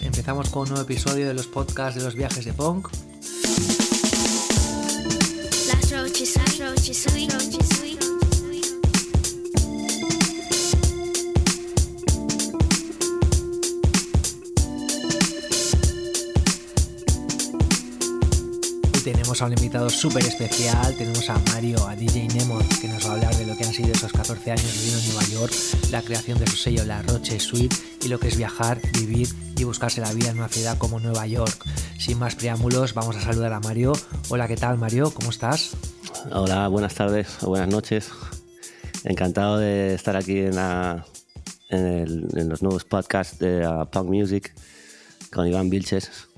Empezamos con un nuevo episodio de los podcasts de los viajes de Punk. Un invitado súper especial. Tenemos a Mario, a DJ Nemo, que nos va a hablar de lo que han sido esos 14 años viviendo en Nueva York, la creación de su sello La Roche Suite y lo que es viajar, vivir y buscarse la vida en una ciudad como Nueva York. Sin más preámbulos, vamos a saludar a Mario. Hola, ¿qué tal, Mario? ¿Cómo estás? Hola, buenas tardes o buenas noches. Encantado de estar aquí en los nuevos podcasts de uh, Punk Music con Iván Vilches.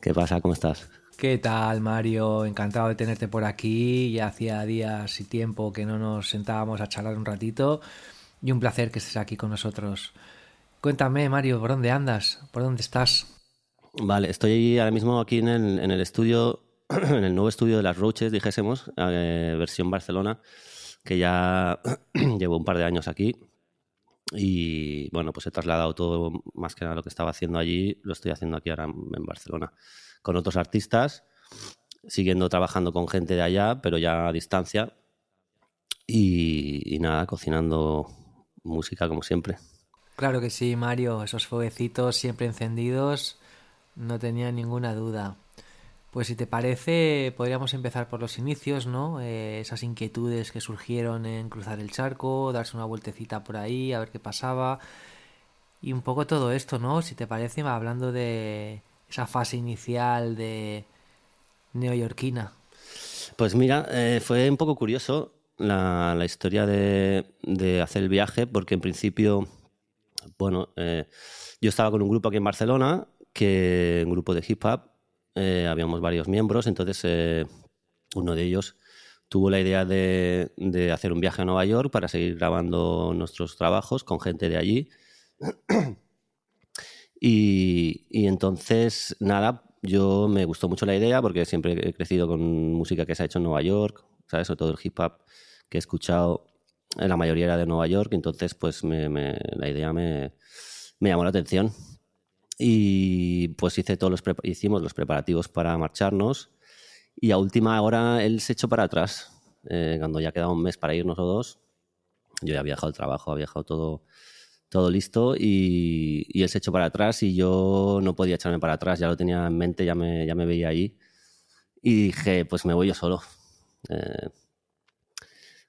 ¿Qué pasa? ¿Cómo estás? ¿Qué tal, Mario? Encantado de tenerte por aquí. Ya hacía días y tiempo que no nos sentábamos a charlar un ratito. Y un placer que estés aquí con nosotros. Cuéntame, Mario, ¿por dónde andas? ¿Por dónde estás? Vale, estoy ahora mismo aquí en el, en el estudio, en el nuevo estudio de las Roaches, dijésemos, eh, versión Barcelona, que ya llevo un par de años aquí. Y bueno, pues he trasladado todo, más que nada lo que estaba haciendo allí, lo estoy haciendo aquí ahora en Barcelona, con otros artistas, siguiendo trabajando con gente de allá, pero ya a distancia. Y, y nada, cocinando música como siempre. Claro que sí, Mario. Esos fueguecitos siempre encendidos. No tenía ninguna duda. Pues si te parece, podríamos empezar por los inicios, ¿no? Eh, esas inquietudes que surgieron en cruzar el charco, darse una vueltecita por ahí, a ver qué pasaba. Y un poco todo esto, ¿no? Si te parece, hablando de esa fase inicial de neoyorquina. Pues mira, eh, fue un poco curioso la, historia de, hacer el viaje, porque en principio, bueno, eh, yo estaba con un grupo aquí en Barcelona, que un grupo de hip hop, eh, habíamos varios miembros, entonces uno de ellos tuvo la idea de, de hacer un viaje a Nueva York para seguir grabando nuestros trabajos con gente de allí. Y, entonces, nada, yo me gustó mucho la idea porque siempre he crecido con música que se ha hecho en Nueva York, ¿sabes? Sobre todo el hip hop que he escuchado, eh, la mayoría era de Nueva York, entonces pues me- la idea me, me llamó la atención. Y pues hice todos los hicimos los preparativos para marcharnos y a última hora él se echó para atrás. Eh, cuando ya quedaba un mes para irnos o dos, yo ya había dejado el trabajo, había dejado todo, todo listo y, y él se echó para atrás y yo no podía echarme para atrás, ya lo tenía en mente, ya me, ya me veía ahí y dije, pues me voy yo solo. Eh,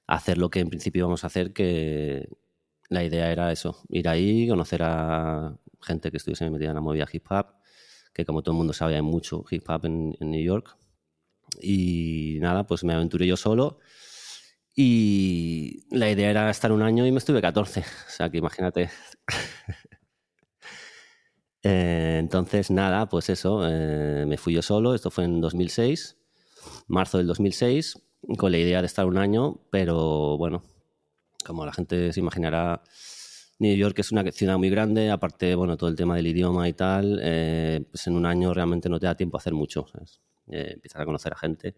a hacer lo que en principio íbamos a hacer, que la idea era eso, ir ahí, conocer a gente que estuviese metida en la movida hip hop, que como todo el mundo sabe hay mucho hip hop en, en New York. Y nada, pues me aventuré yo solo. Y la idea era estar un año y me estuve 14. O sea que imagínate. Eh, entonces, nada, pues eso, eh, me fui yo solo. Esto fue en 2006, marzo del 2006, con la idea de estar un año, pero bueno, como la gente se imaginará, New York es una ciudad muy grande, aparte, bueno, todo el tema del idioma y tal, eh, pues en un año realmente no te da tiempo a hacer mucho, empiezas a conocer a gente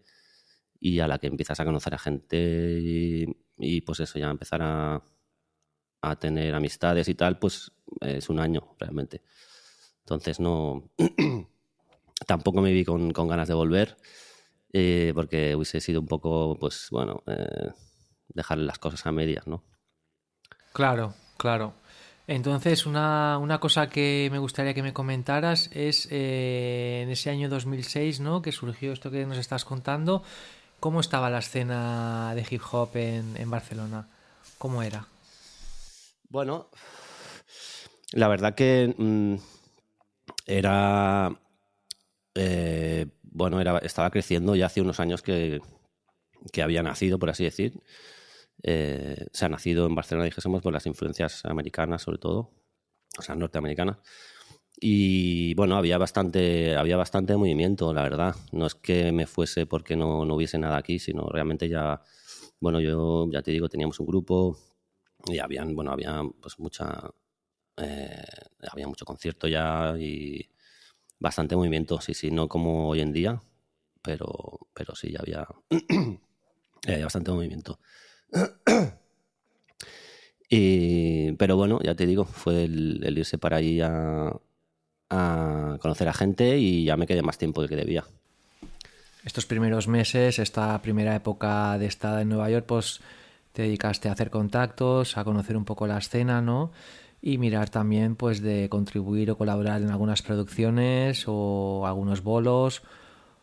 y a la que empiezas a conocer a gente y, pues eso, ya empezar a, a tener amistades y tal, pues es un año realmente. Entonces no, tampoco me vi con, con ganas de volver eh, porque hubiese sido un poco, pues bueno, eh, dejar las cosas a medias, ¿no? Claro, claro. Entonces, una, una cosa que me gustaría que me comentaras es eh, en ese año 2006, ¿no? Que surgió esto que nos estás contando. ¿Cómo estaba la escena de hip hop en, Barcelona? ¿Cómo era? Bueno, la verdad que mm, era. eh, bueno, era, estaba creciendo ya hace unos años que, que había nacido, por así decir. Eh, se ha nacido en Barcelona, dijésemos, por las influencias americanas, sobre todo, o sea, norteamericanas. Y bueno, había bastante, había bastante movimiento, la verdad. No es que me fuese porque no, no hubiese nada aquí, sino realmente ya, bueno, yo ya te digo, teníamos un grupo y habían, bueno, había pues mucha, eh, había mucho concierto ya y bastante movimiento, sí, sí, no como hoy en día, pero, pero sí, ya había, había bastante movimiento. Y, pero bueno, ya te digo, fue el, el irse para allí a, a conocer a gente y ya me quedé más tiempo del que debía. Estos primeros meses, esta primera época de estada en Nueva York, pues te dedicaste a hacer contactos, a conocer un poco la escena, ¿no? Y mirar también, pues, de contribuir o colaborar en algunas producciones o algunos bolos,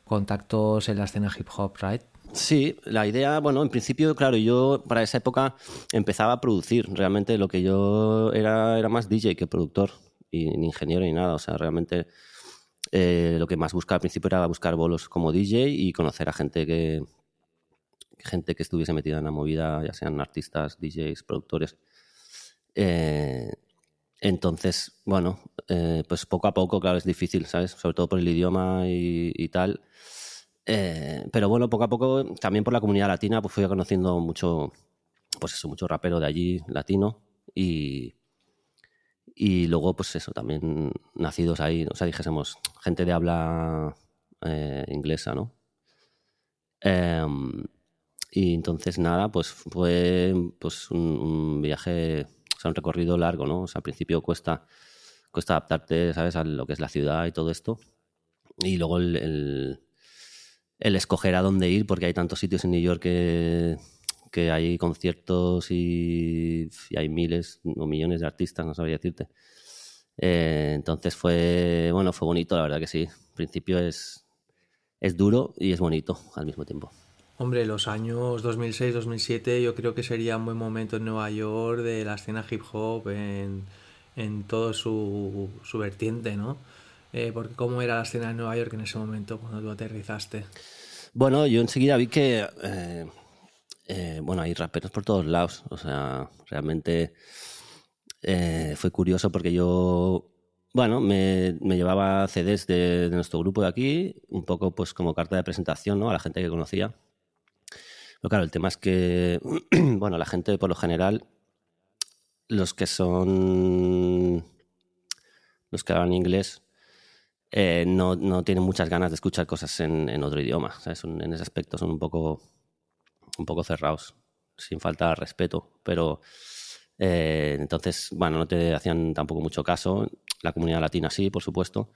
contactos en la escena hip hop, ¿right? Sí, la idea, bueno, en principio, claro, yo para esa época empezaba a producir. Realmente lo que yo era era más DJ que productor y ni ingeniero ni nada. O sea, realmente eh, lo que más buscaba al principio era buscar bolos como DJ y conocer a gente que gente que estuviese metida en la movida, ya sean artistas, DJs, productores. Eh, entonces, bueno, eh, pues poco a poco, claro, es difícil, ¿sabes? Sobre todo por el idioma y, y tal. Eh, pero bueno, poco a poco, también por la comunidad latina, pues fui conociendo mucho, pues eso, mucho rapero de allí, latino, y, y luego, pues eso, también nacidos ahí, o sea, dijésemos, gente de habla eh, inglesa, ¿no? Em, y entonces, nada, pues fue pues un, un viaje, o sea, un recorrido largo, ¿no? O sea, al principio cuesta, cuesta adaptarte, ¿sabes?, a lo que es la ciudad y todo esto. Y luego el, el, el escoger a dónde ir, porque hay tantos sitios en New York que, que hay conciertos y, y, hay miles o millones de artistas, no sabría decirte. Eh, entonces fue, bueno, fue bonito, la verdad que sí. Al principio es, es duro y es bonito al mismo tiempo. Hombre, los años 2006-2007 yo creo que sería un buen momento en Nueva York de la escena hip hop en, en todo su, su vertiente, ¿no? Eh, porque ¿cómo era la escena en Nueva York en ese momento cuando tú aterrizaste? Bueno, yo enseguida vi que, eh, eh, bueno, hay raperos por todos lados. O sea, realmente eh, fue curioso porque yo, bueno, me, llevaba CDs de, nuestro grupo de aquí, un poco pues como carta de presentación, ¿no? A la gente que conocía. Pero claro, el tema es que, bueno, la gente por lo general, los que son, los que hablan inglés, eh, no, no, tienen muchas ganas de escuchar cosas en, en otro idioma. ¿sabes? En ese aspecto son un poco, un poco cerrados, sin falta de respeto. Pero eh, entonces, bueno, no te hacían tampoco mucho caso. La comunidad latina sí, por supuesto.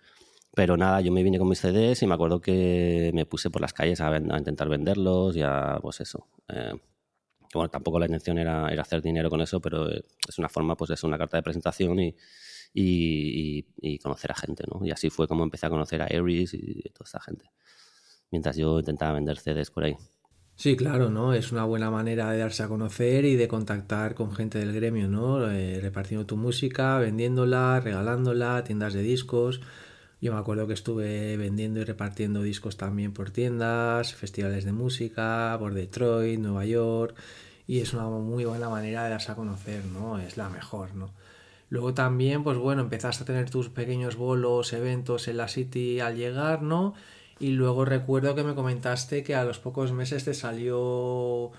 Pero nada, yo me vine con mis CDs y me acuerdo que me puse por las calles a, intentar venderlos y a, pues eso. Eh, bueno, tampoco la intención era, hacer dinero con eso, pero es una forma, pues es una carta de presentación y, y, conocer a gente, ¿no? Y así fue como empecé a conocer a Aries y toda esta gente. Mientras yo intentaba vender CDs por ahí. Sí, claro, ¿no? Es una buena manera de darse a conocer y de contactar con gente del gremio, ¿no? Eh, repartiendo tu música, vendiéndola, regalándola, tiendas de discos. Yo me acuerdo que estuve vendiendo y repartiendo discos también por tiendas, festivales de música, por Detroit, Nueva York, y es una muy buena manera de darse a conocer, ¿no? Es la mejor, ¿no? Luego también, pues bueno, empezaste a tener tus pequeños bolos, eventos en la City al llegar, ¿no? Y luego recuerdo que me comentaste que a los pocos meses te salió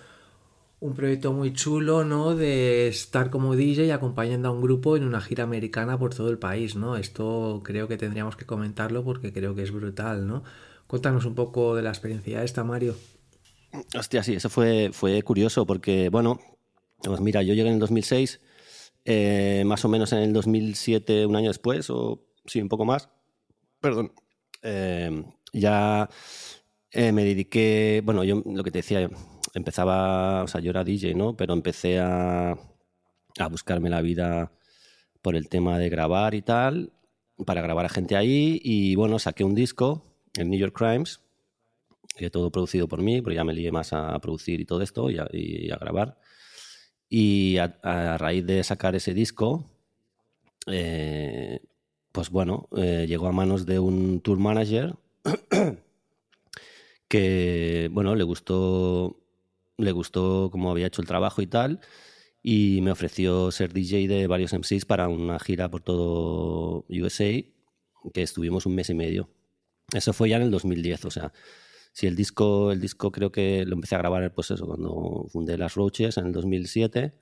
un proyecto muy chulo, ¿no? De estar como DJ acompañando a un grupo en una gira americana por todo el país, ¿no? Esto creo que tendríamos que comentarlo porque creo que es brutal, ¿no? Cuéntanos un poco de la experiencia esta, Mario. Hostia, sí, eso fue, fue curioso porque, bueno, pues mira, yo llegué en el 2006, eh, más o menos en el 2007, un año después, o sí, un poco más, perdón, eh, ya eh, me dediqué, bueno, yo lo que te decía, empezaba, o sea, yo era DJ, ¿no? Pero empecé a, a buscarme la vida por el tema de grabar y tal, para grabar a gente ahí, y bueno, saqué un disco, el New York Crimes, que todo producido por mí, pero ya me lié más a producir y todo esto, y a, grabar. Y a, a, raíz de sacar ese disco, eh, pues bueno, eh, llegó a manos de un tour manager que, bueno, le gustó, le gustó cómo había hecho el trabajo y tal, y me ofreció ser DJ de varios MCs para una gira por todo USA, que estuvimos un mes y medio. Eso fue ya en el 2010, o sea, si el disco, el disco creo que lo empecé a grabar, pues eso, cuando fundé Las Roaches en el 2007,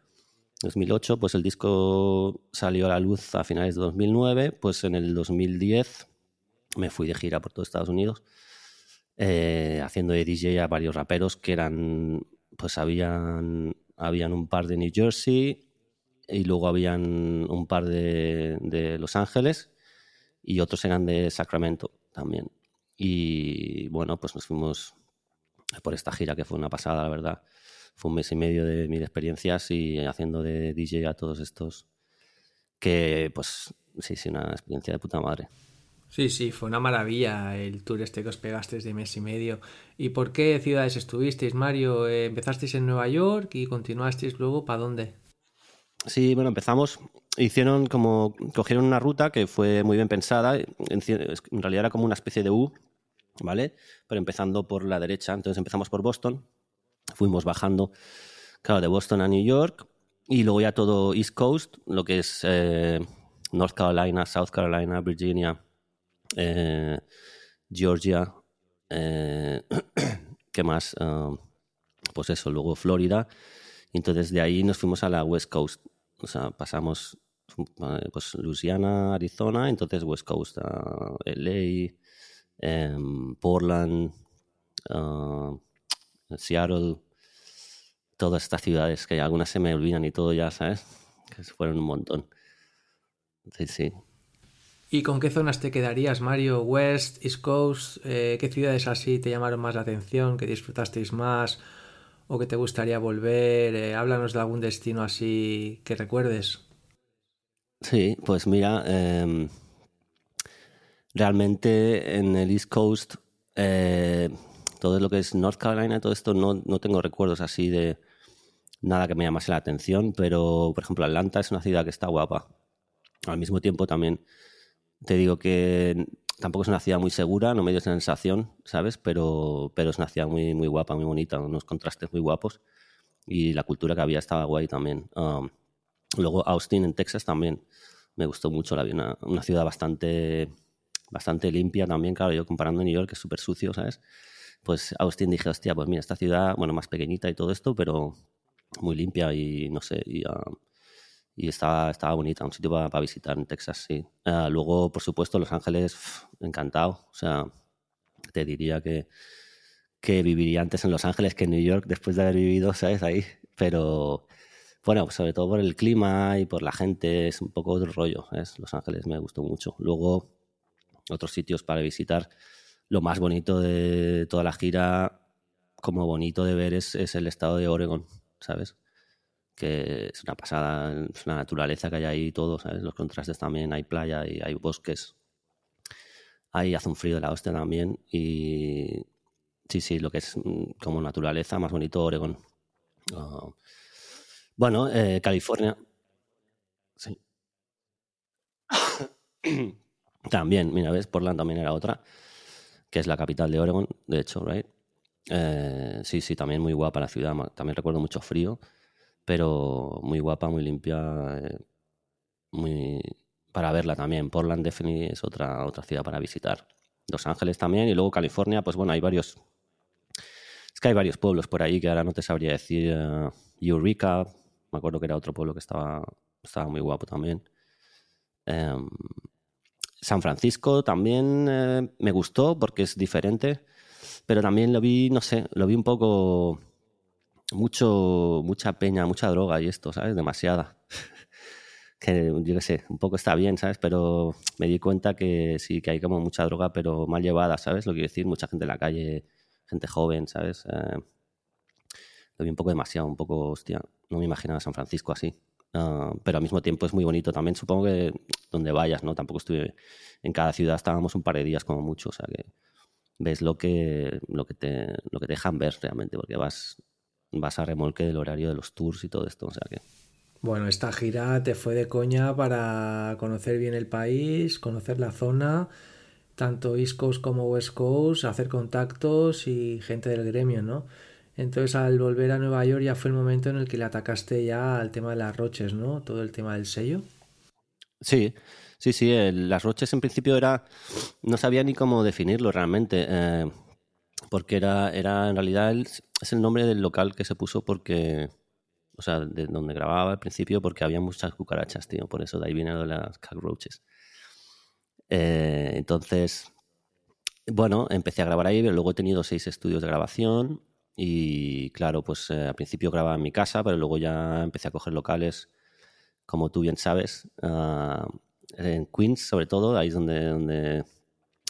2008, pues el disco salió a la luz a finales de 2009, pues en el 2010 me fui de gira por todo Estados Unidos, eh, haciendo de DJ a varios raperos que eran, pues habían, habían un par de New Jersey y luego habían un par de, de Los Ángeles y otros eran de Sacramento también. Y bueno, pues nos fuimos por esta gira que fue una pasada, la verdad. Fue un mes y medio de mil experiencias y haciendo de DJ a todos estos que pues sí, sí, una experiencia de puta madre. Sí, sí, fue una maravilla el tour este que os pegasteis de mes y medio. ¿Y por qué ciudades estuvisteis, Mario? Eh, ¿Empezasteis en Nueva York y continuasteis luego para dónde? Sí, bueno, empezamos, hicieron como, cogieron una ruta que fue muy bien pensada, en, realidad era como una especie de U, ¿vale? Pero empezando por la derecha, entonces empezamos por Boston, fuimos bajando, claro, de Boston a New York, y luego ya todo East Coast, lo que es eh, North Carolina, South Carolina, Virginia, eh, Georgia, eh, ¿qué más? Ah, pues eso, luego Florida. Y entonces de ahí nos fuimos a la West Coast. O sea, pasamos pues Louisiana, Arizona, entonces West Coast, a LA, em, Portland, ah, Seattle, todas estas ciudades, que algunas se me olvidan y todo ya, ¿sabes? Que fueron un montón. Sí, sí. ¿Y con qué zonas te quedarías, Mario? West, East Coast, eh, ¿qué ciudades así te llamaron más la atención, que disfrutasteis más o que te gustaría volver? Eh, háblanos de algún destino así que recuerdes. Sí, pues mira, eh, realmente en el East Coast, eh, todo lo que es North Carolina, todo esto no, no tengo recuerdos así de nada que me llamase la atención, pero por ejemplo Atlanta es una ciudad que está guapa. Al mismo tiempo también te digo que tampoco es una ciudad muy segura, no me dio sensación, ¿sabes? Pero, pero es una ciudad muy, muy guapa, muy bonita, unos contrastes muy guapos y la cultura que había estaba guay también. Um, luego Austin en Texas también me gustó mucho, la una, ciudad bastante, bastante limpia también, claro, yo comparando New York que es súper sucio, ¿sabes? Pues Austin dije, hostia, pues mira, esta ciudad, bueno, más pequeñita y todo esto, pero muy limpia y no sé, y, uh, y estaba, estaba bonita, un sitio para, visitar en Texas, sí. Uh, luego, por supuesto, Los Ángeles, pff, encantado, o sea, te diría que, que viviría antes en Los Ángeles que en New York después de haber vivido, ¿sabes? Ahí, pero bueno, sobre todo por el clima y por la gente, es un poco otro rollo, ¿sabes? Los Ángeles me gustó mucho. Luego, otros sitios para visitar. Lo más bonito de toda la gira, como bonito de ver, es, es el estado de Oregon, ¿sabes? Que es una pasada, es la naturaleza que hay ahí, todo, ¿sabes? Los contrastes también, hay playa y hay bosques. Ahí hace un frío de la hostia también. Y sí, sí, lo que es como naturaleza, más bonito Oregon. Uh, bueno, eh, California. Sí. también, mira, ves, Portland también era otra, que es la capital de Oregon, de hecho, right? Eh, sí, sí, también muy guapa la ciudad. También recuerdo mucho frío, pero muy guapa, muy limpia, eh, muy para verla también. Portland definitely es otra otra ciudad para visitar. Los Ángeles también y luego California, pues bueno, hay varios. Es que hay varios pueblos por ahí que ahora no te sabría decir. Uh, Eureka, me acuerdo que era otro pueblo que estaba estaba muy guapo también. Um, San Francisco también eh, me gustó porque es diferente pero también lo vi, no sé, lo vi un poco mucho, mucha peña, mucha droga y esto, ¿sabes? Demasiada. que yo qué sé, un poco está bien, ¿sabes? Pero me di cuenta que sí, que hay como mucha droga, pero mal llevada, ¿sabes? Lo quiero decir, mucha gente en la calle, gente joven, ¿sabes? Eh, lo vi un poco demasiado, un poco, hostia, no me imaginaba San Francisco así. Uh, pero al mismo tiempo es muy bonito también, supongo que donde vayas, ¿no? Tampoco estuve en cada ciudad, estábamos un par de días como mucho, o sea que ves lo que, lo que, te, lo que te dejan ver realmente, porque vas, vas a remolque del horario de los tours y todo esto. O sea que... Bueno, esta gira te fue de coña para conocer bien el país, conocer la zona, tanto East Coast como West Coast, hacer contactos y gente del gremio, ¿no? Entonces al volver a Nueva York ya fue el momento en el que le atacaste ya al tema de las roches, ¿no? Todo el tema del sello. Sí, Sí, sí, el, las Roches en principio era. No sabía ni cómo definirlo realmente. Eh, porque era, era en realidad el, es el nombre del local que se puso porque. O sea, de donde grababa al principio porque había muchas cucarachas, tío. Por eso de ahí viene lo de las cockroaches. Eh, entonces. Bueno, empecé a grabar ahí, pero luego he tenido seis estudios de grabación. Y claro, pues eh, al principio grababa en mi casa, pero luego ya empecé a coger locales como tú bien sabes, ah, en Queens sobre todo, ahí es donde, donde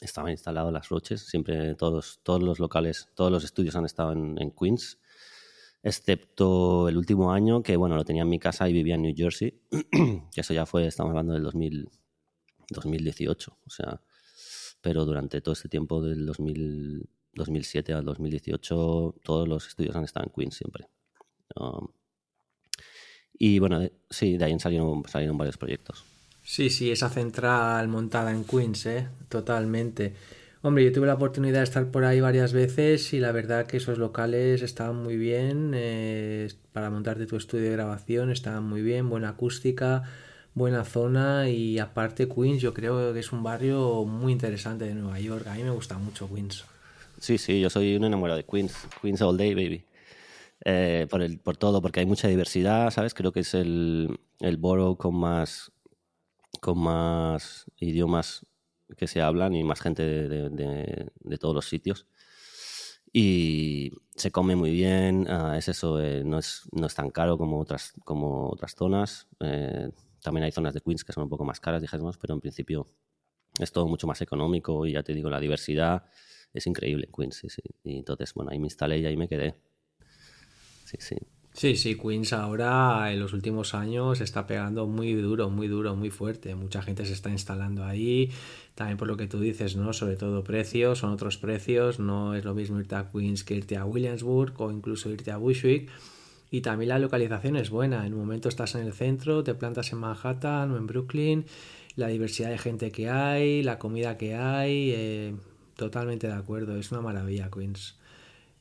estaban instalados las Roches. Siempre todos, todos los locales, todos los estudios han estado en, en Queens, excepto el último año que, bueno, lo tenía en mi casa y vivía en New Jersey, que eso ya fue, estamos hablando del 2000, 2018, o sea, pero durante todo este tiempo del 2000, 2007 al 2018 todos los estudios han estado en Queens siempre. Um, y bueno, sí, de ahí salieron, salieron varios proyectos. Sí, sí, esa central montada en Queens, ¿eh? Totalmente. Hombre, yo tuve la oportunidad de estar por ahí varias veces y la verdad que esos locales estaban muy bien eh, para montarte tu estudio de grabación, estaban muy bien, buena acústica, buena zona y aparte Queens yo creo que es un barrio muy interesante de Nueva York. A mí me gusta mucho Queens. Sí, sí, yo soy un enamorado de Queens. Queens all day, baby. Eh, por, el, por todo, porque hay mucha diversidad, ¿sabes? Creo que es el, el borough con más, con más idiomas que se hablan y más gente de, de- de- todos los sitios. Y se come muy bien, ah, es eso, eh, no, es, no es tan caro como otras, como otras zonas. Eh, también hay zonas de Queens que son un poco más caras, dijésemos, pero en principio es todo mucho más económico y ya te digo, la diversidad es increíble en Queens, sí, sí. Y entonces, bueno, ahí me instalé y ahí me quedé. Sí, sí. Sí, sí, Queens ahora en los últimos años está pegando muy duro, muy duro, muy fuerte. Mucha gente se está instalando ahí. También por lo que tú dices, ¿no? Sobre todo precios, son otros precios. No es lo mismo irte a Queens que irte a Williamsburg o incluso irte a Bushwick. Y también la localización es buena. En un momento estás en el centro, te plantas en Manhattan o en Brooklyn. La diversidad de gente que hay, la comida que hay. eh, totalmente de acuerdo. Es una maravilla, Queens.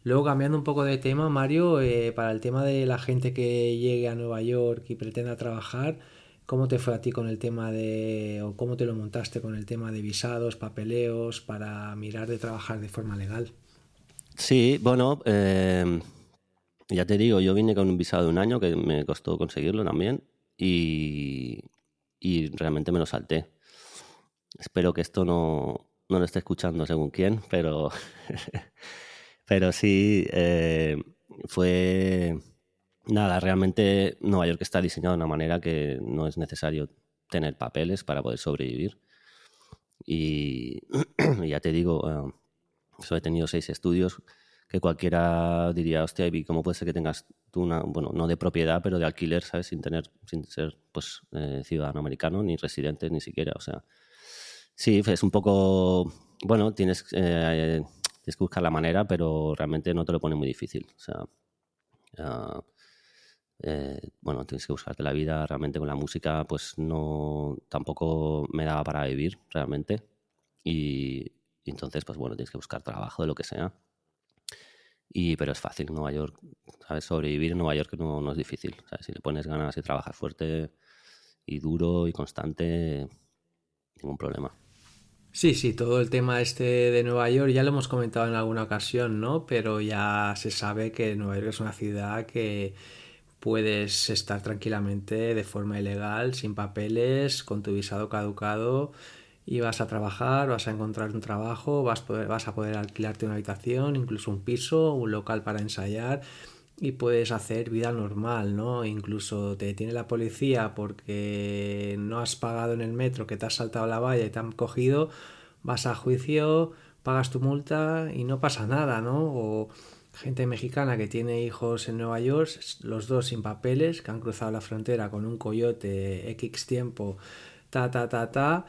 Luego, cambiando un poco de tema, Mario, eh, para el tema de la gente que llegue a Nueva York y pretenda trabajar, ¿cómo te fue a ti con el tema de, o cómo te lo montaste con el tema de visados, papeleos, para mirar de trabajar de forma legal? Sí, bueno, eh, ya te digo, yo vine con un visado de un año que me costó conseguirlo también y, y realmente me lo salté. Espero que esto no, no lo esté escuchando según quién, pero, pero sí, eh, fue... Nada, realmente Nueva York está diseñado de una manera que no es necesario tener papeles para poder sobrevivir. Y, y ya te digo, eh, he tenido seis estudios que cualquiera diría, hostia, Ivy, ¿cómo puede ser que tengas tú una, bueno, no de propiedad, pero de alquiler, ¿sabes? Sin tener, sin ser, pues, eh, ciudadano americano, ni residente, ni siquiera, o sea. Sí, es un poco, bueno, tienes, eh, tienes que buscar la manera, pero realmente no te lo pone muy difícil, o sea. ah, eh, bueno, tienes que buscarte la vida realmente con la música, pues no, tampoco me daba para vivir realmente. Y, entonces, pues bueno, tienes que buscar trabajo de lo que sea. Y, pero es fácil, Nueva York, ¿sabes? Sobrevivir en Nueva York no, no es difícil. Si le pones ganas y trabajas fuerte y duro y constante, ningún problema. Sí, sí, todo el tema este de Nueva York ya lo hemos comentado en alguna ocasión, ¿no? Pero ya se sabe que Nueva York es una ciudad que puedes estar tranquilamente de forma ilegal, sin papeles, con tu visado caducado y vas a trabajar, vas a encontrar un trabajo, vas, poder- vas a poder alquilarte una habitación, incluso un piso, un local para ensayar y puedes hacer vida normal, ¿no? Incluso te detiene la policía porque no has pagado en el metro, que te has saltado la valla y te han cogido, vas a juicio, pagas tu multa y no pasa nada, ¿no? O gente mexicana que tiene hijos en Nueva York, los dos sin papeles, que han cruzado la frontera con un coyote X tiempo, ta, ta, ta, ta,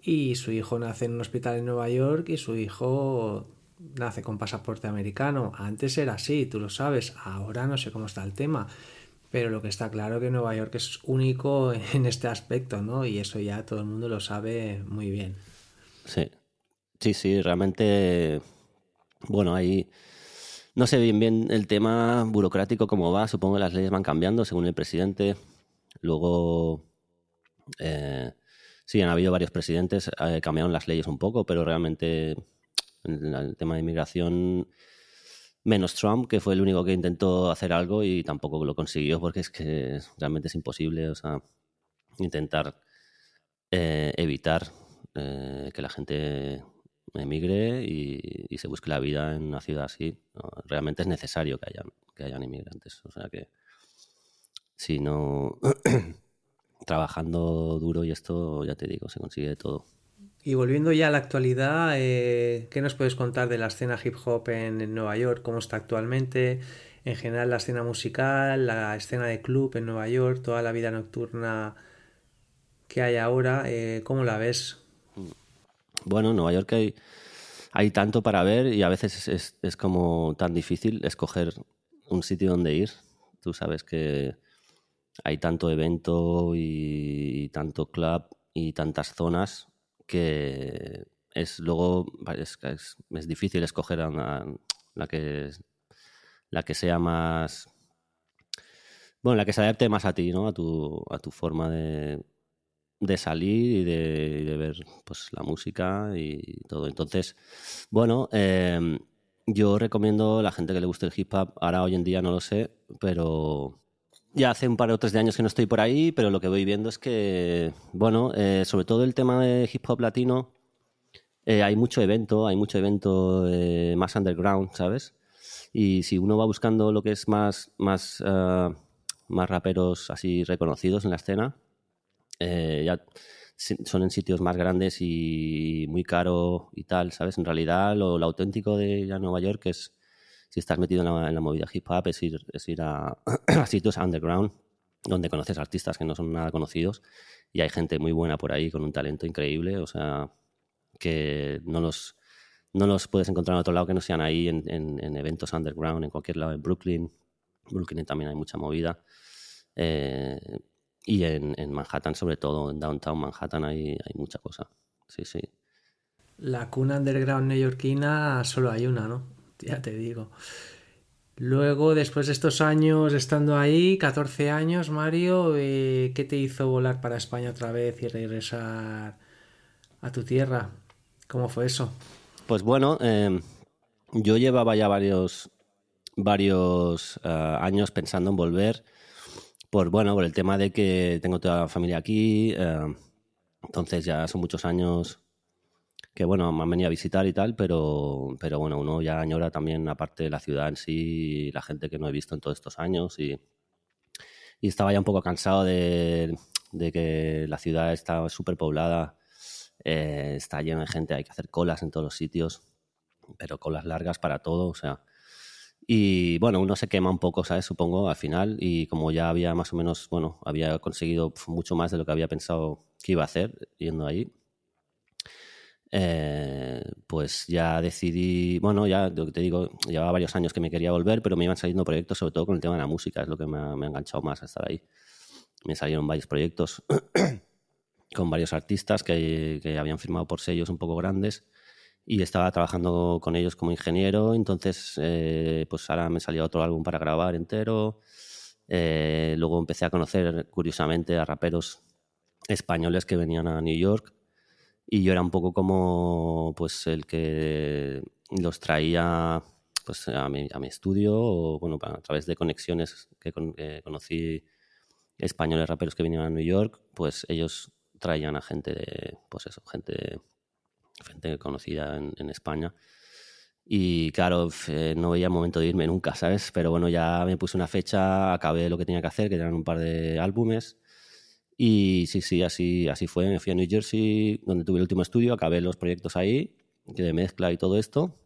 y su hijo nace en un hospital en Nueva York y su hijo nace con pasaporte americano. Antes era así, tú lo sabes, ahora no sé cómo está el tema. Pero lo que está claro que Nueva York es único en este aspecto, ¿no? Y eso ya todo el mundo lo sabe muy bien. Sí, sí, sí, realmente, bueno, ahí no sé bien bien el tema burocrático cómo va, supongo que las leyes van cambiando según el presidente. Luego, eh, sí, han habido varios presidentes, eh, cambiaron las leyes un poco, pero realmente en el tema de inmigración, menos Trump, que fue el único que intentó hacer algo y tampoco lo consiguió porque es que realmente es imposible, o sea, intentar eh, evitar eh, que la gente emigre y, se busque la vida en una ciudad así. Realmente es necesario que hayan, que hayan inmigrantes. O sea que si no, trabajando duro y esto, ya te digo, se consigue de todo. Y volviendo ya a la actualidad, eh, ¿qué nos puedes contar de la escena hip hop en, Nueva York? ¿Cómo está actualmente? En general, la escena musical, la escena de club en Nueva York, toda la vida nocturna que hay ahora, eh, ¿cómo la ves? Bueno, en Nueva York hay, hay tanto para ver y a veces es, es como tan difícil escoger un sitio donde ir. Tú sabes que hay tanto evento y, tanto club y tantas zonas que es luego es, es, difícil escoger a la que la que sea más bueno la que se adapte más a ti no a tu a tu forma de, de salir y de, de ver pues la música y todo. Entonces bueno eh, yo recomiendo a la gente que le guste el hip hop ahora hoy en día no lo sé pero ya hace un par o tres de años que no estoy por ahí, pero lo que voy viendo es que, bueno, eh, sobre todo el tema de hip hop latino, eh, hay mucho evento, hay mucho evento eh, más underground, ¿sabes? Y si uno va buscando lo que es más, más, ah, más raperos así reconocidos en la escena, ya son en sitios más grandes y muy caro y tal, ¿sabes? En realidad lo, auténtico de Nueva York es, si estás metido en la, movida hip hop, es ir, a, sitios underground donde conoces artistas que no son nada conocidos y hay gente muy buena por ahí con un talento increíble, o sea, que no los, no los puedes encontrar en otro lado que no sean ahí en, en- en eventos underground, en cualquier lado, en Brooklyn. Brooklyn también hay mucha movida. Eh, y en, Manhattan, sobre todo, en Downtown Manhattan, hay mucha cosa. Sí, sí. La cuna underground neoyorquina solo hay una, ¿no? Ya te digo. Luego, después de estos años estando ahí, 14 años, Mario, eh, ¿qué te hizo volar para España otra vez y regresar a tu tierra? ¿Cómo fue eso? Pues bueno, eh, yo llevaba ya varios, varios eh, años pensando en volver por bueno, por el tema de que tengo toda la familia aquí, eh, entonces ya son muchos años que bueno, me han venido a visitar y tal, pero, pero bueno, uno ya añora también aparte de la ciudad en sí, la gente que no he visto en todos estos años y, estaba ya un poco cansado de, que la ciudad está súper poblada, eh, está llena de gente, hay que hacer colas en todos los sitios, pero colas largas para todo, o sea. Y bueno, uno se quema un poco, ¿sabes? Supongo, al final. Y como ya había más o menos, bueno, había conseguido pf, mucho más de lo que había pensado que iba a hacer yendo ahí, eh, pues ya decidí, bueno, ya lo que te digo, llevaba varios años que me quería volver, pero me iban saliendo proyectos, sobre todo con el tema de la música, es lo que me ha, me ha enganchado más a estar ahí. Me salieron varios proyectos con varios artistas que, que habían firmado por sellos un poco grandes y estaba trabajando con ellos como ingeniero, entonces eh, pues ahora me salió otro álbum para grabar entero. Eh, luego empecé a conocer curiosamente a raperos españoles que venían a New York y yo era un poco como pues el que los traía pues a mi, a mi estudio o bueno a través de conexiones que, con- que conocí españoles raperos que venían a New York pues ellos traían a gente de pues eso gente gente conocida en, en España. Y claro eh, no veía momento de irme nunca sabes pero bueno ya me puse una fecha acabé lo que tenía que hacer que eran un par de álbumes y sí, sí, así, así fue. Me fui a New Jersey, donde tuve el último estudio, acabé los proyectos ahí, de mezcla y todo esto,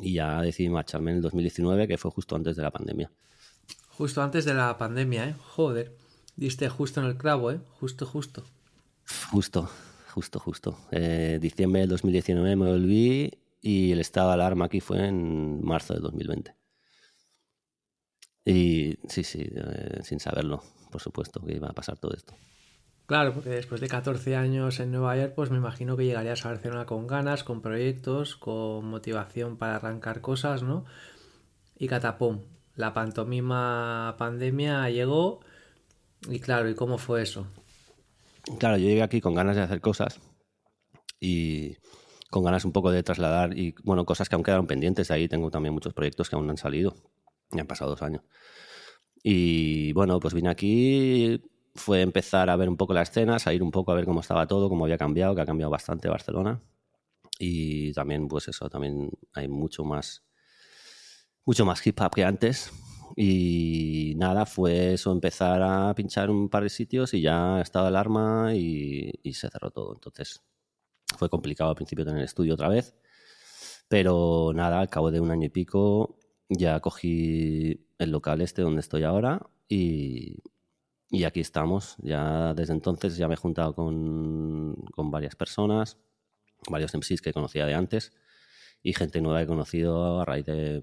y ya decidí marcharme en el 2019, que fue justo antes de la pandemia. Justo antes de la pandemia, ¿eh? Joder. Diste justo en el clavo, ¿eh? Justo, justo. Justo, justo, justo. Eh, diciembre del 2019 me volví y el estado de alarma aquí fue en marzo del 2020. Y sí, sí, eh, sin saberlo, por supuesto, que iba a pasar todo esto. Claro, porque después de 14 años en Nueva York, pues me imagino que llegarías a Barcelona con ganas, con proyectos, con motivación para arrancar cosas, ¿no? Y catapum, la pantomima pandemia llegó y claro, ¿y cómo fue eso? Claro, yo llegué aquí con ganas de hacer cosas y con ganas un poco de trasladar y, bueno, cosas que aún quedaron pendientes. Ahí tengo también muchos proyectos que aún no han salido. Ya han pasado dos años. Y bueno, pues vine aquí, fue empezar a ver un poco la escena, salir un poco a ver cómo estaba todo, cómo había cambiado, que ha cambiado bastante Barcelona. Y también, pues eso, también hay mucho más, mucho más hip hop que antes. Y nada, fue eso, empezar a pinchar un par de sitios y ya estaba alarma y, y se cerró todo. Entonces fue complicado al principio tener estudio otra vez. Pero nada, al cabo de un año y pico ya cogí el local este donde estoy ahora y, aquí estamos. Ya desde entonces ya me he juntado con, con varias personas, varios MCs que conocía de antes y gente nueva que he conocido a raíz de,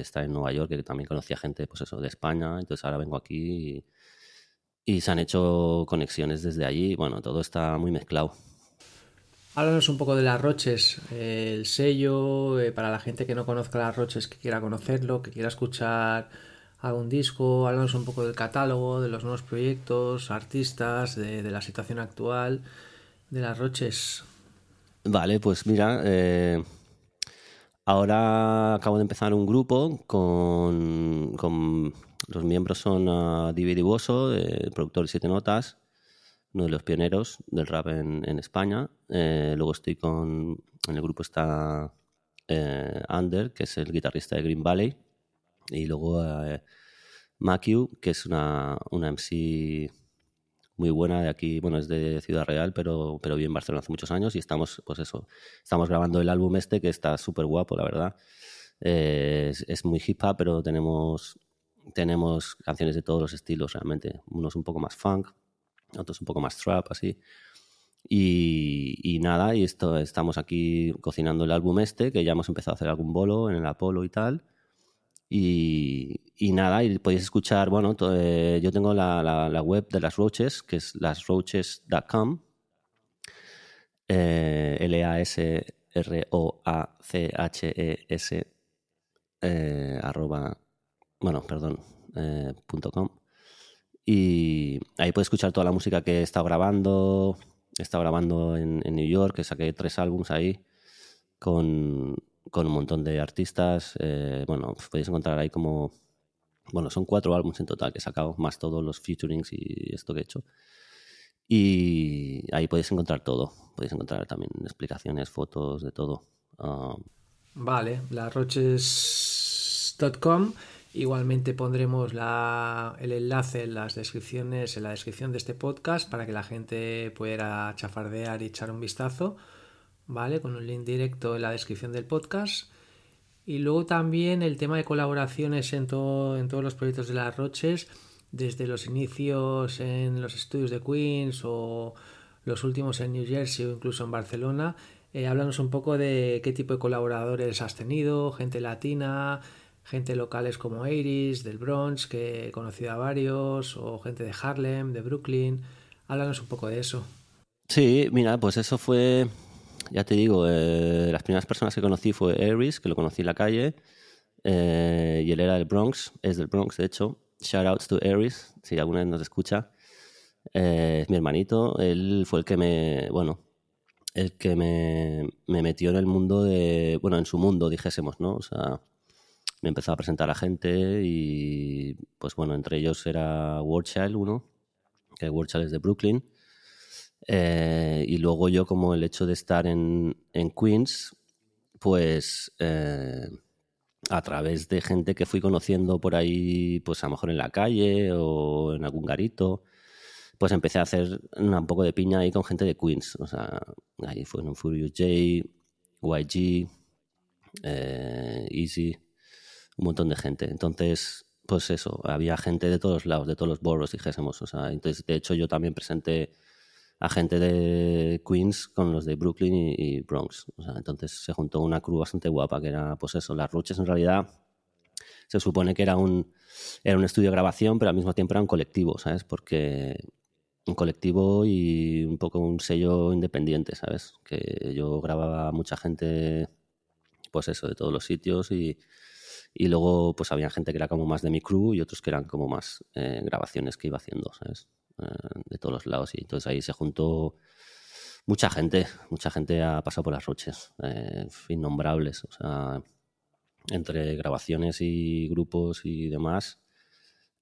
estar en Nueva York, que también conocía gente pues eso, de España. Entonces ahora vengo aquí y se han hecho conexiones desde allí. Bueno, todo está muy mezclado. Háblanos un poco de las Roches, eh, el sello, eh, para la gente que no conozca las Roches, que quiera conocerlo, que quiera escuchar algún disco, háblanos un poco del catálogo, de los nuevos proyectos, artistas, de, la situación actual de las Roches. Vale, pues mira, eh, ahora acabo de empezar un grupo con, con los miembros son uh, David Iboso, productor de Siete Notas, uno de los pioneros del rap en, España. Eh, luego estoy con, en el grupo está eh, Ander, que es el guitarrista de Green Valley, y luego eh, que es una, una MC muy buena de aquí, bueno, es de Ciudad Real, pero, pero vive en Barcelona hace muchos años y estamos, pues eso, estamos grabando el álbum este que está súper guapo, la verdad. Eh, es, es, muy hip hop, pero tenemos, tenemos canciones de todos los estilos realmente. Unos un poco más funk, otros un poco más trap, así. Y, nada, y esto estamos aquí cocinando el álbum este, que ya hemos empezado a hacer algún bolo en el Apolo y tal. Y, nada, y podéis escuchar, bueno, eh, yo tengo la, web de las Roaches, que es lasroaches.com, eh, L-A-S-R-O-A-C-H-E-S, eh, arroba, bueno, perdón, eh, punto com. Y ahí podéis escuchar toda la música que he estado grabando, he estado grabando en, en New York, que saqué tres álbums ahí con, con un montón de artistas. Eh, bueno, pues podéis encontrar ahí como. Bueno, son cuatro álbumes en total que he sacado, más todos los featurings y esto que he hecho. Y ahí podéis encontrar todo. Podéis encontrar también explicaciones, fotos, de todo. Uh, vale, larroches.com. Igualmente pondremos el enlace en las descripciones, en la descripción de este podcast para que la gente pueda chafardear y echar un vistazo. ¿vale? Con un link directo en la descripción del podcast. Y luego también el tema de colaboraciones en todos los proyectos de las Roches, desde los inicios en los estudios de Queens o los últimos en New Jersey o incluso en Barcelona. Eh, háblanos un poco de qué tipo de colaboradores has tenido, gente latina, gente locales como Iris, del Bronx, que he conocido a varios, o gente de Harlem, de Brooklyn. Háblanos un poco de eso. Sí, mira, pues eso fue ya te digo, eh, las primeras personas que conocí fue Aries, que lo conocí en la calle, eh, y él era del Bronx, es del Bronx, de hecho. Shout outs to Aries, si alguna vez nos escucha. Eh, es mi hermanito, él fue el que me, bueno, el que me, metió en el mundo de, bueno, en su mundo, dijésemos, ¿no? O sea, me empezó a presentar a gente y, pues bueno, entre ellos era Wordchild, uno, que Wordchild es de Brooklyn eh, y luego yo, como el hecho de estar en, en Queens, pues eh, a través de gente que fui conociendo por ahí, pues a lo mejor en la calle o en algún garito, pues empecé a hacer un poco de piña ahí con gente de Queens. O sea, ahí fue un Furious J, YG, eh, Easy, un montón de gente. Entonces, pues eso, había gente de todos lados, de todos los boroughs, dijésemos. O sea, entonces, de hecho, yo también presenté a gente de Queens con los de Brooklyn y, Bronx. O sea, entonces se juntó una crew bastante guapa, que era, pues eso, las Roches en realidad se supone que era un, era un estudio de grabación, pero al mismo tiempo era un colectivo, ¿sabes? Porque un colectivo y un poco un sello independiente, ¿sabes? Que yo grababa mucha gente, pues eso, de todos los sitios y, y luego pues había gente que era como más de mi crew y otros que eran como más eh, grabaciones que iba haciendo, ¿sabes? de todos los lados. Y entonces ahí se juntó mucha gente, mucha gente ha pasado por las roches, eh, innombrables. O sea, entre grabaciones y grupos y demás,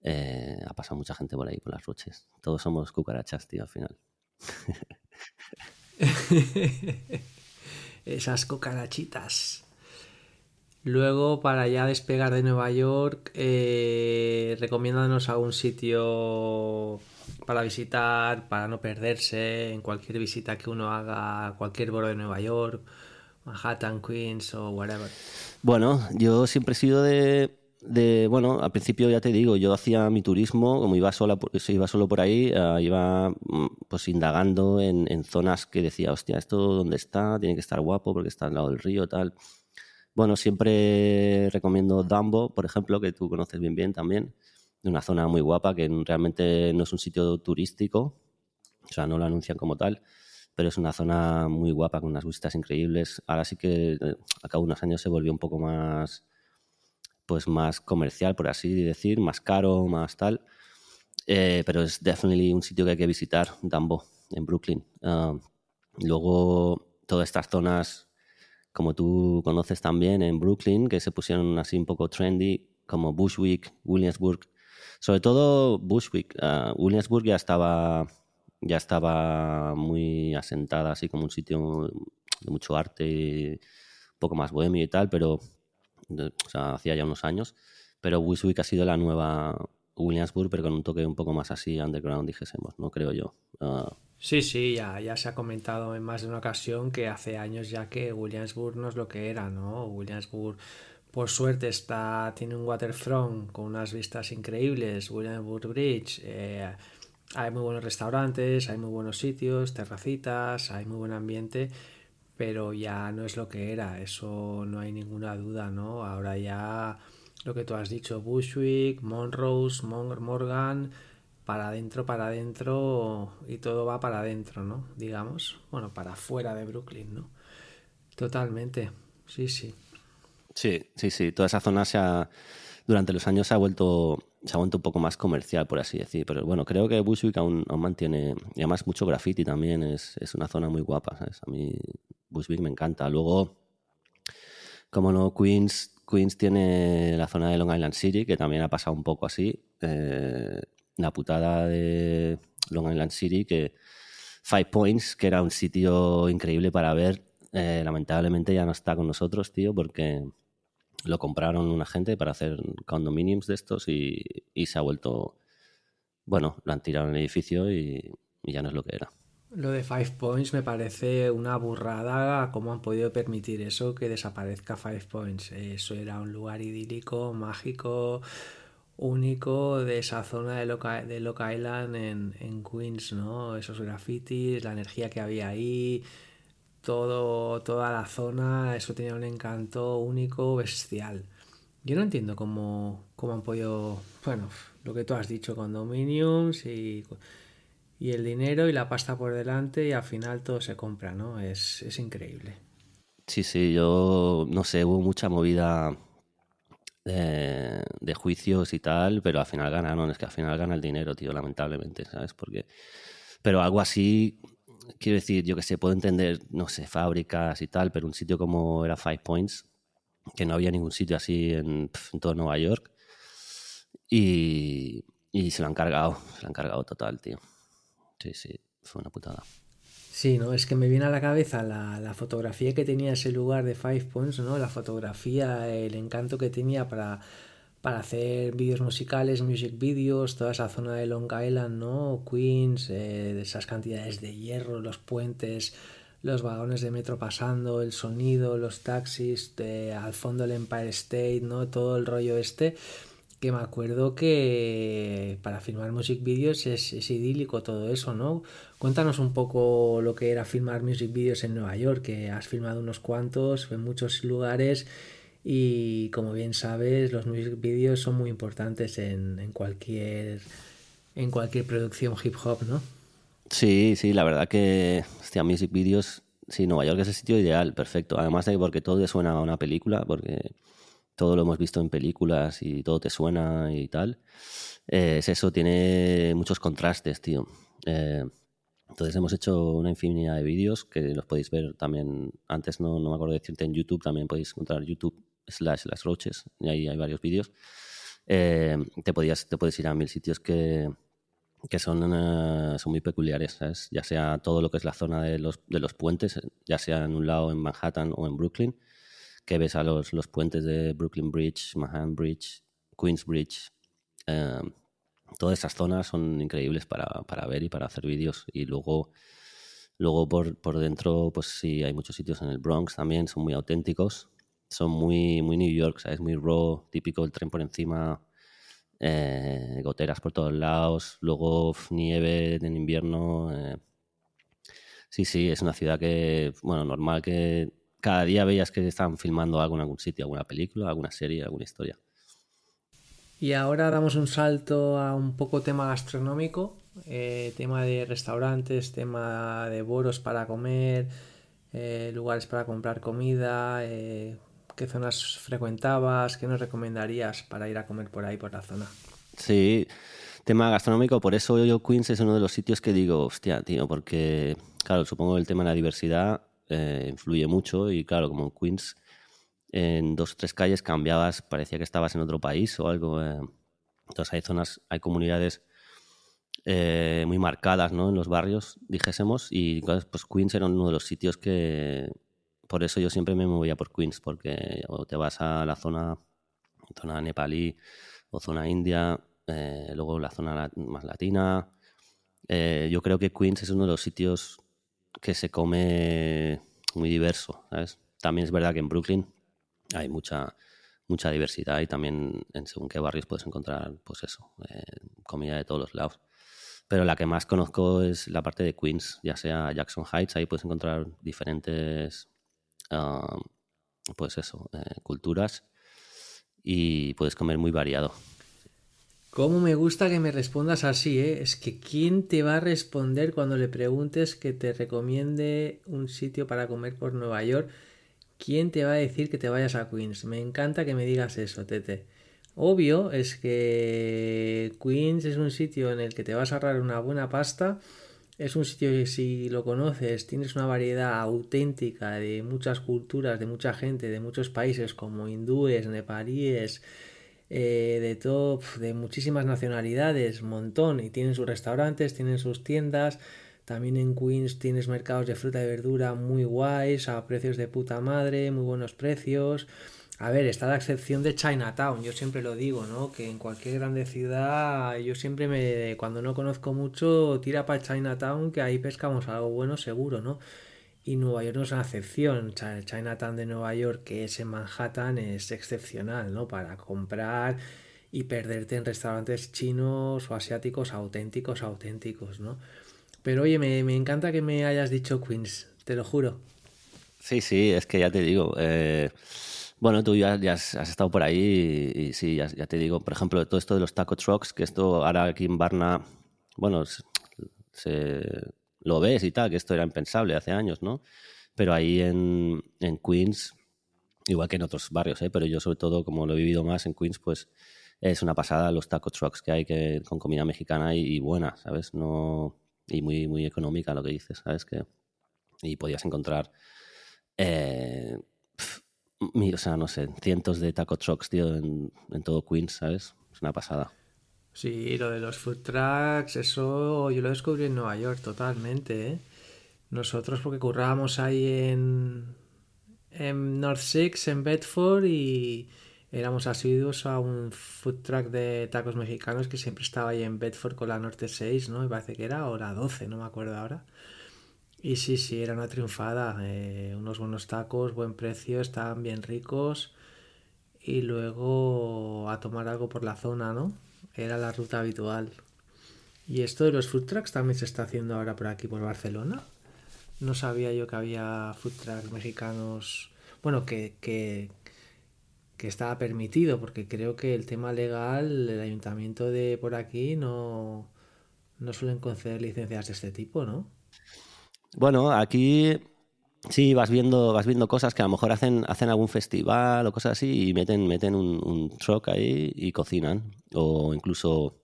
eh, ha pasado mucha gente por ahí, por las roches. Todos somos cucarachas, tío, al final. Esas cucarachitas. Luego, para ya despegar de Nueva York, eh, recomiéndanos algún sitio para visitar, para no perderse en cualquier visita que uno haga a cualquier boro de Nueva York, Manhattan, Queens o whatever. Bueno, yo siempre he sido de, de, bueno, al principio ya te digo, yo hacía mi turismo, como iba sola, iba solo por ahí, eh, iba mm, pues indagando en, en zonas que decía, hostia, esto dónde está, tiene que estar guapo porque está al lado del río, tal. Bueno, siempre recomiendo Dumbo, por ejemplo, que tú conoces bien bien también, una zona muy guapa que realmente no es un sitio turístico, o sea, no lo anuncian como tal, pero es una zona muy guapa con unas vistas increíbles. Ahora sí que eh, a cabo de unos años se volvió un poco más, pues más comercial, por así decir, más caro, más tal. Eh, pero es definitely un sitio que hay que visitar, Dumbo, en Brooklyn. Ah, luego, todas estas zonas, como tú conoces también en Brooklyn, que se pusieron así un poco trendy, como Bushwick, Williamsburg. Sobre todo Bushwick. Ah, Williamsburg ya estaba, ya estaba muy asentada, así como un sitio de mucho arte, un poco más bohemio y tal, pero o hacía ya unos años. Pero Bushwick ha sido la nueva Williamsburg, pero con un toque un poco más así underground, dijésemos, ¿no? Creo yo. Ah, Sí, sí, ya, ya se ha comentado en más de una ocasión que hace años ya que Williamsburg no es lo que era, ¿no? Williamsburg, por suerte, está, tiene un waterfront con unas vistas increíbles, Williamsburg Bridge, eh, hay muy buenos restaurantes, hay muy buenos sitios, terracitas, hay muy buen ambiente, pero ya no es lo que era, eso no hay ninguna duda, ¿no? Ahora ya lo que tú has dicho, Bushwick, Monrose, Mon- Morgan, para adentro, para adentro y todo va para adentro, ¿no? Digamos, bueno, para afuera de Brooklyn, ¿no? Totalmente, sí, sí. Sí, sí, sí. Toda esa zona se ha, durante los años se ha vuelto, se ha vuelto un poco más comercial, por así decir. Pero bueno, creo que Bushwick aún, mantiene, además mucho graffiti también, es, es una zona muy guapa, ¿sabes? A mí Bushwick me encanta. Luego, como no, Queens, Queens tiene la zona de Long Island City, que también ha pasado un poco así. Eh, la putada de Long Island City, que Five Points, que era un sitio increíble para ver, eh, lamentablemente ya no está con nosotros, tío, porque lo compraron una gente para hacer condominiums de estos y, y se ha vuelto, bueno, lo han tirado en el edificio y, y ya no es lo que era. Lo de Five Points me parece una burrada cómo han podido permitir eso que desaparezca Five Points. Eso era un lugar idílico, mágico, único de esa zona de Lock, de Lock Island en, en Queens, ¿no? Esos grafitis, la energía que había ahí, todo, toda la zona, eso tenía un encanto único, bestial. Yo no entiendo cómo, cómo han podido, bueno, lo que tú has dicho, condominiums y, y el dinero y la pasta por delante y al final todo se compra, ¿no? Es, es increíble. Sí, sí, yo no sé, hubo mucha movida de, de juicios y tal, pero al final ganaron, es que al final gana el dinero, tío, lamentablemente, ¿sabes? Porque, pero algo así, quiero decir, yo que sé, puedo entender, no sé, fábricas y tal, pero un sitio como era Five Points, que no había ningún sitio así en, en todo Nueva York, y, y se lo han cargado, se lo han cargado total, tío. Sí, sí, fue una putada. Sí, ¿no? Es que me viene a la cabeza la, la fotografía que tenía ese lugar de Five Points, ¿no? La fotografía, el encanto que tenía para, para hacer vídeos musicales, music videos, toda esa zona de Long Island, ¿no? Queens, eh, esas cantidades de hierro, los puentes, los vagones de metro pasando, el sonido, los taxis, al fondo el Empire State, ¿no? Todo el rollo este que me acuerdo que para filmar music videos es, idílico todo eso, ¿no? Cuéntanos un poco lo que era filmar music videos en Nueva York, que has filmado unos cuantos en muchos lugares y como bien sabes los music videos son muy importantes en, en cualquier en cualquier producción hip hop, ¿no? Sí, sí, la verdad que, hostia, music videos, sí, Nueva York es el sitio ideal, perfecto. Además de que porque todo suena a una película, porque todo lo hemos visto en películas y todo te suena y tal. Eh, es eso, tiene muchos contrastes, tío. Eh, entonces hemos hecho una infinidad de vídeos que los podéis ver también. Antes no, no me acuerdo de decirte en YouTube, también podéis encontrar YouTube slash las roches y ahí hay varios vídeos. Eh, te, podías, te puedes ir a mil sitios que, que son, uh, son muy peculiares, ya sea todo lo que es la zona de los, de los puentes, ya sea en un lado en Manhattan o en Brooklyn que ves a los, los puentes de Brooklyn Bridge, Manhattan Bridge, Queens Bridge. eh, todas esas zonas son increíbles para, para ver y para hacer vídeos. Y luego, luego por, por dentro, pues sí, hay muchos sitios en el Bronx también, son muy auténticos. Son muy, muy New York, ¿sabes? Muy raw, típico el tren por encima, eh, goteras por todos lados, luego nieve en invierno. eh. Sí, sí, es una ciudad que, bueno, normal que cada día veías que están filmando algo en algún sitio, alguna película, alguna serie, alguna historia. Y ahora damos un salto a un poco tema gastronómico, eh, tema de restaurantes, tema de boros para comer, eh, lugares para comprar comida, eh, qué zonas frecuentabas, qué nos recomendarías para ir a comer por ahí, por la zona. Sí, tema gastronómico, por eso yo Queens es uno de los sitios que digo, hostia, tío, porque, claro, supongo que el tema de la diversidad eh, influye mucho y, claro, como en Queens, en dos o tres calles cambiabas, parecía que estabas en otro país o algo. eh. Entonces hay zonas, hay comunidades eh, muy marcadas, ¿no? En los barrios, dijésemos, y pues Queens era uno de los sitios que, por eso yo siempre me movía por Queens, porque o te vas a la zona, zona nepalí o zona india, luego la zona más latina. Yo creo que Queens es uno de los sitios que se come muy diverso. También es verdad que en Brooklyn hay mucha mucha diversidad y también en según qué barrios puedes encontrar, pues eso, eh, comida de todos los lados. Pero la que más conozco es la parte de Queens, ya sea Jackson Heights, ahí puedes encontrar diferentes, ah, pues eso, eh, culturas y puedes comer muy variado. ¿Cómo me gusta que me respondas así, eh? Es que ¿quién te va a responder cuando le preguntes que te recomiende un sitio para comer por Nueva York? ¿Quién te va a decir que te vayas a Queens? Me encanta que me digas eso, Tete. Obvio es que Queens es un sitio en el que te vas a ahorrar una buena pasta. Es un sitio que si lo conoces tienes una variedad auténtica de muchas culturas, de mucha gente, de muchos países como hindúes, nepalíes, eh, de todo, de muchísimas nacionalidades, montón, y tienen sus restaurantes, tienen sus tiendas. También en Queens tienes mercados de fruta y verdura muy guays, a precios de puta madre, muy buenos precios. A ver, está la excepción de Chinatown, yo siempre lo digo, ¿no? Que en cualquier grande ciudad, yo siempre me, cuando no conozco mucho, tira para Chinatown, que ahí pescamos algo bueno seguro, ¿no? Y Nueva York no es una excepción. Chi- Chinatown de Nueva York, que es en Manhattan, es excepcional, ¿no? Para comprar y perderte en restaurantes chinos o asiáticos auténticos, auténticos, ¿no? Pero oye, me, me encanta que me hayas dicho Queens, te lo juro. Sí, sí, es que ya te digo. eh, bueno, tú ya, has, estado por ahí y, sí, ya, ya te digo. Por ejemplo, todo esto de los taco trucks, que esto ahora aquí en Varna, bueno, se- lo ves y tal, que esto era impensable hace años, ¿no? Pero ahí en, en Queens, igual que en otros barrios, ¿eh? Pero yo sobre todo, como lo he vivido más en Queens, pues es una pasada los taco trucks que hay que, con comida mexicana y, y buena, ¿sabes? No, y muy, muy económica lo que dices, ¿sabes? Que, y podías encontrar eh, o sea, no sé, cientos de taco trucks, tío, en, en todo Queens, ¿sabes? Es una pasada. Sí, lo de los food trucks, eso yo lo descubrí en Nueva York totalmente, ¿eh? Nosotros porque currábamos ahí en, North Six, en Bedford, y éramos asiduos a un food truck de tacos mexicanos que siempre estaba ahí en Bedford con la Norte 6, ¿no? Me parece que era, o la 12, no me acuerdo ahora. Y sí, sí, era una triunfada. eh, unos buenos tacos, buen precio, estaban bien ricos. Y luego a tomar algo por la zona, ¿no? Era la ruta habitual. Y esto de los food trucks también se está haciendo ahora por aquí, por Barcelona. No sabía yo que había food trucks mexicanos. Bueno, que, que, que estaba permitido, porque creo que el tema legal, el ayuntamiento de por aquí no, no suelen conceder licencias de este tipo, ¿no? Bueno, aquí sí vas viendo, vas viendo cosas que a lo mejor hacen, hacen algún festival o cosas así y meten, meten un, un truck ahí y cocinan. O incluso,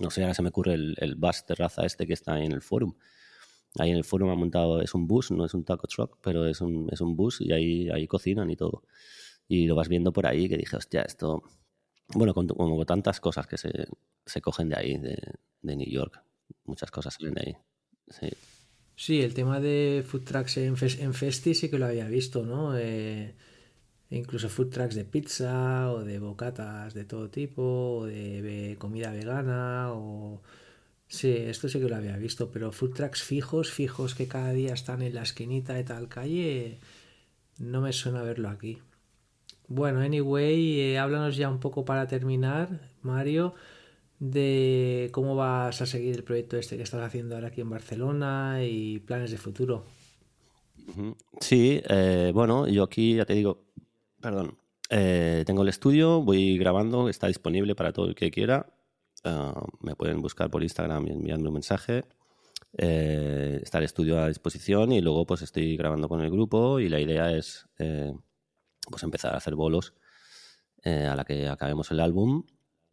no sé, ahora se me ocurre el, el bus terraza este que está en el forum. Ahí en el forum ha montado, es un bus, no es un taco truck, pero es un, es un bus y ahí, ahí cocinan y todo. Y lo vas viendo por ahí que dije, hostia, esto... Bueno, con- como tantas cosas que se, se cogen de ahí, de, de New York. Muchas cosas salen de ahí. Sí. Sí, el tema de food trucks en, en Festi sí que lo había visto, ¿no? Eh, incluso food trucks de pizza o de bocatas de todo tipo, o de comida vegana o... Sí, esto sí que lo había visto, pero food trucks fijos, fijos que cada día están en la esquinita de tal calle, no me suena verlo aquí. Bueno, anyway, eh, háblanos ya un poco para terminar, Mario, de cómo vas a seguir el proyecto este que estás haciendo ahora aquí en Barcelona y planes de futuro. Sí, eh, bueno, yo aquí ya te digo, perdón, eh, tengo el estudio, voy grabando, está disponible para todo el que quiera. Ah, me pueden buscar por Instagram y enviarme un mensaje. Eh, está el estudio a disposición y luego pues estoy grabando con el grupo y la idea es pues empezar a hacer bolos a la que acabemos el álbum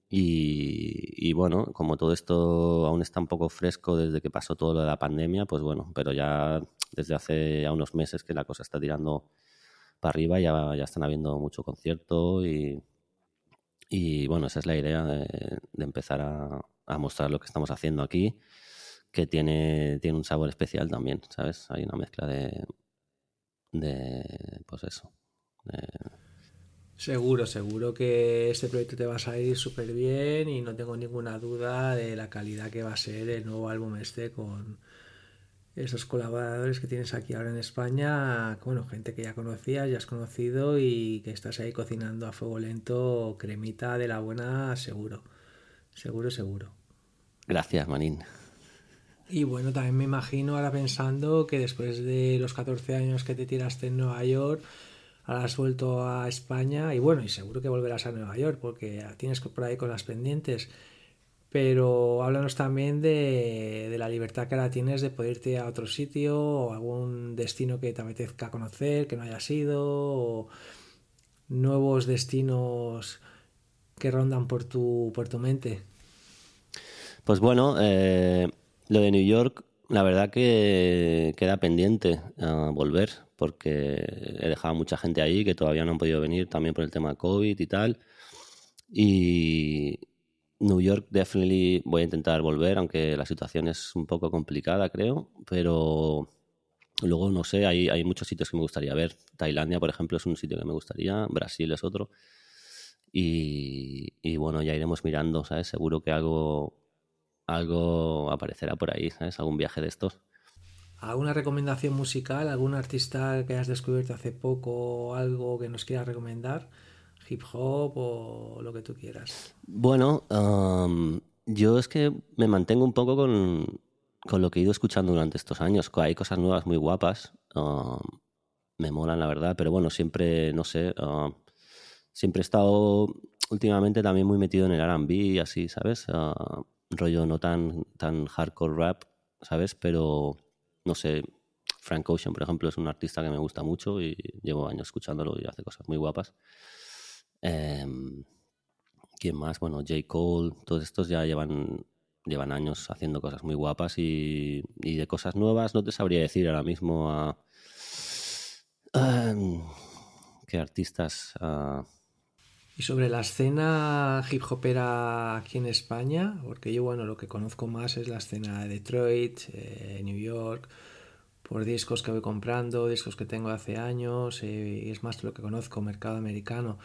y, bueno, como todo esto aún está un poco fresco desde que pasó todo lo de la pandemia, pues bueno, pero ya desde hace ya unos meses que la cosa está tirando para arriba, ya, ya están habiendo mucho concierto y, y bueno, esa es la idea de, empezar a, mostrar lo que estamos haciendo aquí, que tiene, tiene un sabor especial también, ¿sabes? Hay una mezcla de, de pues eso, Seguro, seguro que este proyecto te va a salir súper bien y no tengo ninguna duda de la calidad que va a ser el nuevo álbum este con esos colaboradores que tienes aquí ahora en España, bueno, gente que ya conocías, ya has conocido y que estás ahí cocinando a fuego lento, cremita de la buena, seguro, seguro, seguro. Gracias, Manín. Y bueno, también me imagino ahora pensando que después de los 14 años que te tiraste en Nueva York, ahora has vuelto a España y bueno, y seguro que volverás a Nueva York porque tienes por ahí con las pendientes. Pero háblanos también de, la libertad que ahora tienes de poder irte a otro sitio o algún destino que te apetezca conocer, que no hayas ido, o nuevos destinos que rondan por tu, por tu mente. Pues bueno, eh, lo de New York, la verdad que queda pendiente a volver porque he dejado mucha gente ahí que todavía no han podido venir también por el tema COVID y tal. Y New York definitely voy a intentar volver, aunque la situación es un poco complicada, creo, pero luego no sé, hay, hay muchos sitios que me gustaría ver. Tailandia, por ejemplo, es un sitio que me gustaría, Brasil es otro. Y, y bueno, ya iremos mirando, ¿sabes? Seguro que algo, algo aparecerá por ahí, ¿sabes? Algún viaje de estos. ¿Alguna recomendación musical? ¿Algún artista que hayas descubierto hace poco? ¿Algo que nos quieras recomendar? ¿Hip hop o lo que tú quieras? Bueno, yo es que me mantengo un poco con, con, lo que he ido escuchando durante estos años. Hay cosas nuevas muy guapas. me molan, la verdad, pero bueno, siempre, no sé, siempre he estado últimamente también muy metido en el RB, así, ¿sabes? rollo no tan, tan hardcore rap, ¿sabes? Pero no sé, Frank Ocean, por ejemplo, es un artista que me gusta mucho y llevo años escuchándolo y hace cosas muy guapas. Em, ¿Quién más? Bueno, J. Cole, todos estos ya llevan, llevan años haciendo cosas muy guapas y, de cosas nuevas no te sabría decir ahora mismo a... Em, ¿Qué artistas? Y sobre la escena hip hopera aquí en España, porque yo, bueno, lo que conozco más es la escena de Detroit, eh, New York, por discos que voy comprando, discos que tengo hace años, eh, y es más lo que conozco, mercado americano.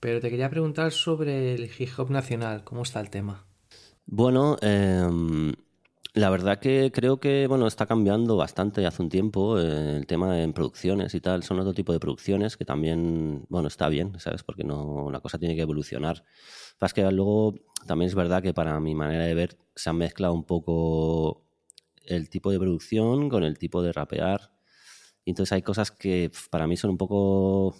Pero te quería preguntar sobre el hip hop nacional, ¿cómo está el tema? Bueno, eh, la verdad que creo que bueno está cambiando bastante hace un tiempo eh, el tema en producciones y tal. Son otro tipo de producciones que también, bueno, está bien, ¿sabes? Porque no, la cosa tiene que evolucionar. Pasa que luego también es verdad que para mi manera de ver se ha mezclado un poco el tipo de producción con el tipo de rapear. Entonces hay cosas que para mí son un poco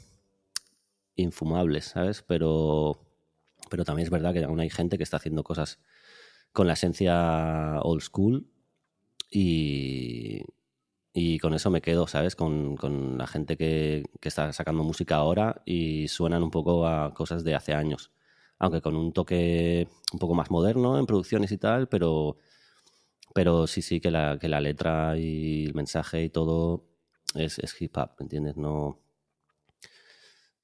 infumables, ¿sabes? Pero, pero también es verdad que aún hay gente que está haciendo cosas con la esencia old school y, y con eso me quedo, ¿sabes? Con, con la gente que, que, está sacando música ahora y suenan un poco a cosas de hace años, aunque con un toque un poco más moderno en producciones y tal, pero, pero sí, sí, que la, que la letra y el mensaje y todo es, es hip hop, ¿me entiendes? No,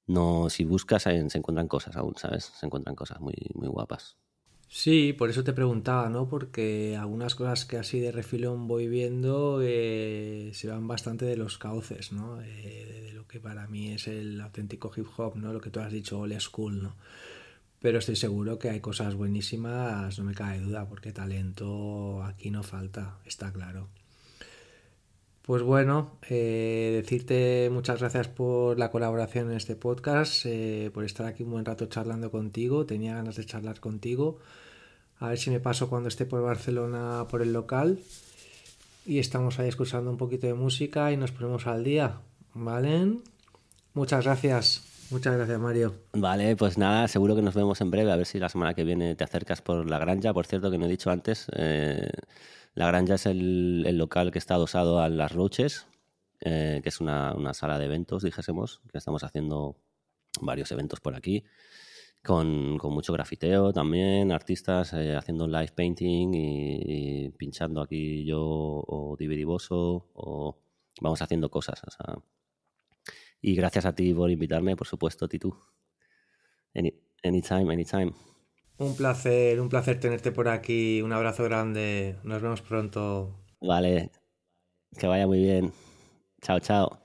no, si buscas se encuentran cosas aún, ¿sabes? Se encuentran cosas muy, muy guapas. Sí, por eso te preguntaba, ¿no? Porque algunas cosas que así de refilón voy viendo eh, se van bastante de los cauces, ¿no? Eh, de lo que para mí es el auténtico hip hop, ¿no? Lo que tú has dicho, old school, ¿no? Pero estoy seguro que hay cosas buenísimas, no me cabe duda, porque talento aquí no falta, está claro. Pues bueno, eh, decirte muchas gracias por la colaboración en este podcast, por estar aquí un buen rato charlando contigo. Tenía ganas de charlar contigo. A ver si me paso cuando esté por Barcelona por el local. Y estamos ahí escuchando un poquito de música y nos ponemos al día. ¿Vale? Muchas gracias. Muchas gracias, Mario. Vale, pues nada, seguro que nos vemos en breve. A ver si la semana que viene te acercas por la granja. Por cierto, que no he dicho antes, eh, la granja es el, local que está adosado a Las Roches, eh, que es una, una, sala de eventos, dijésemos, que estamos haciendo varios eventos por aquí. Con, con mucho grafiteo también, artistas eh, haciendo live painting y, y, pinchando aquí yo o Dividivoso o vamos haciendo cosas. O sea, y gracias a ti por invitarme, por supuesto, Titu. Any, anytime, anytime. Un placer, un placer tenerte por aquí. Un abrazo grande. Nos vemos pronto. Vale. Que vaya muy bien. Chao, chao.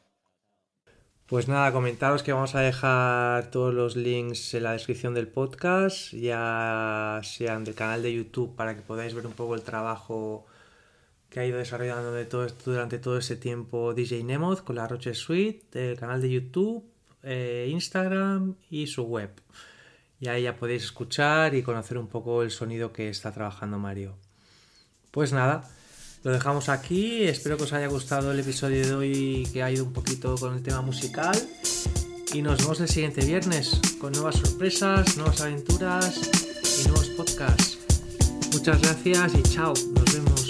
Pues nada, comentaros que vamos a dejar todos los links en la descripción del podcast, ya sean del canal de YouTube para que podáis ver un poco el trabajo que ha ido desarrollando durante todo ese tiempo DJ Nemoth con la Roche Suite, el canal de YouTube, eh, Instagram y su web. Y ahí ya podéis escuchar y conocer un poco el sonido que está trabajando Mario. Pues nada, lo dejamos aquí. Espero que os haya gustado el episodio de hoy que ha ido un poquito con el tema musical. Y nos vemos el siguiente viernes con nuevas sorpresas, nuevas aventuras y nuevos podcasts. Muchas gracias y chao. Nos vemos.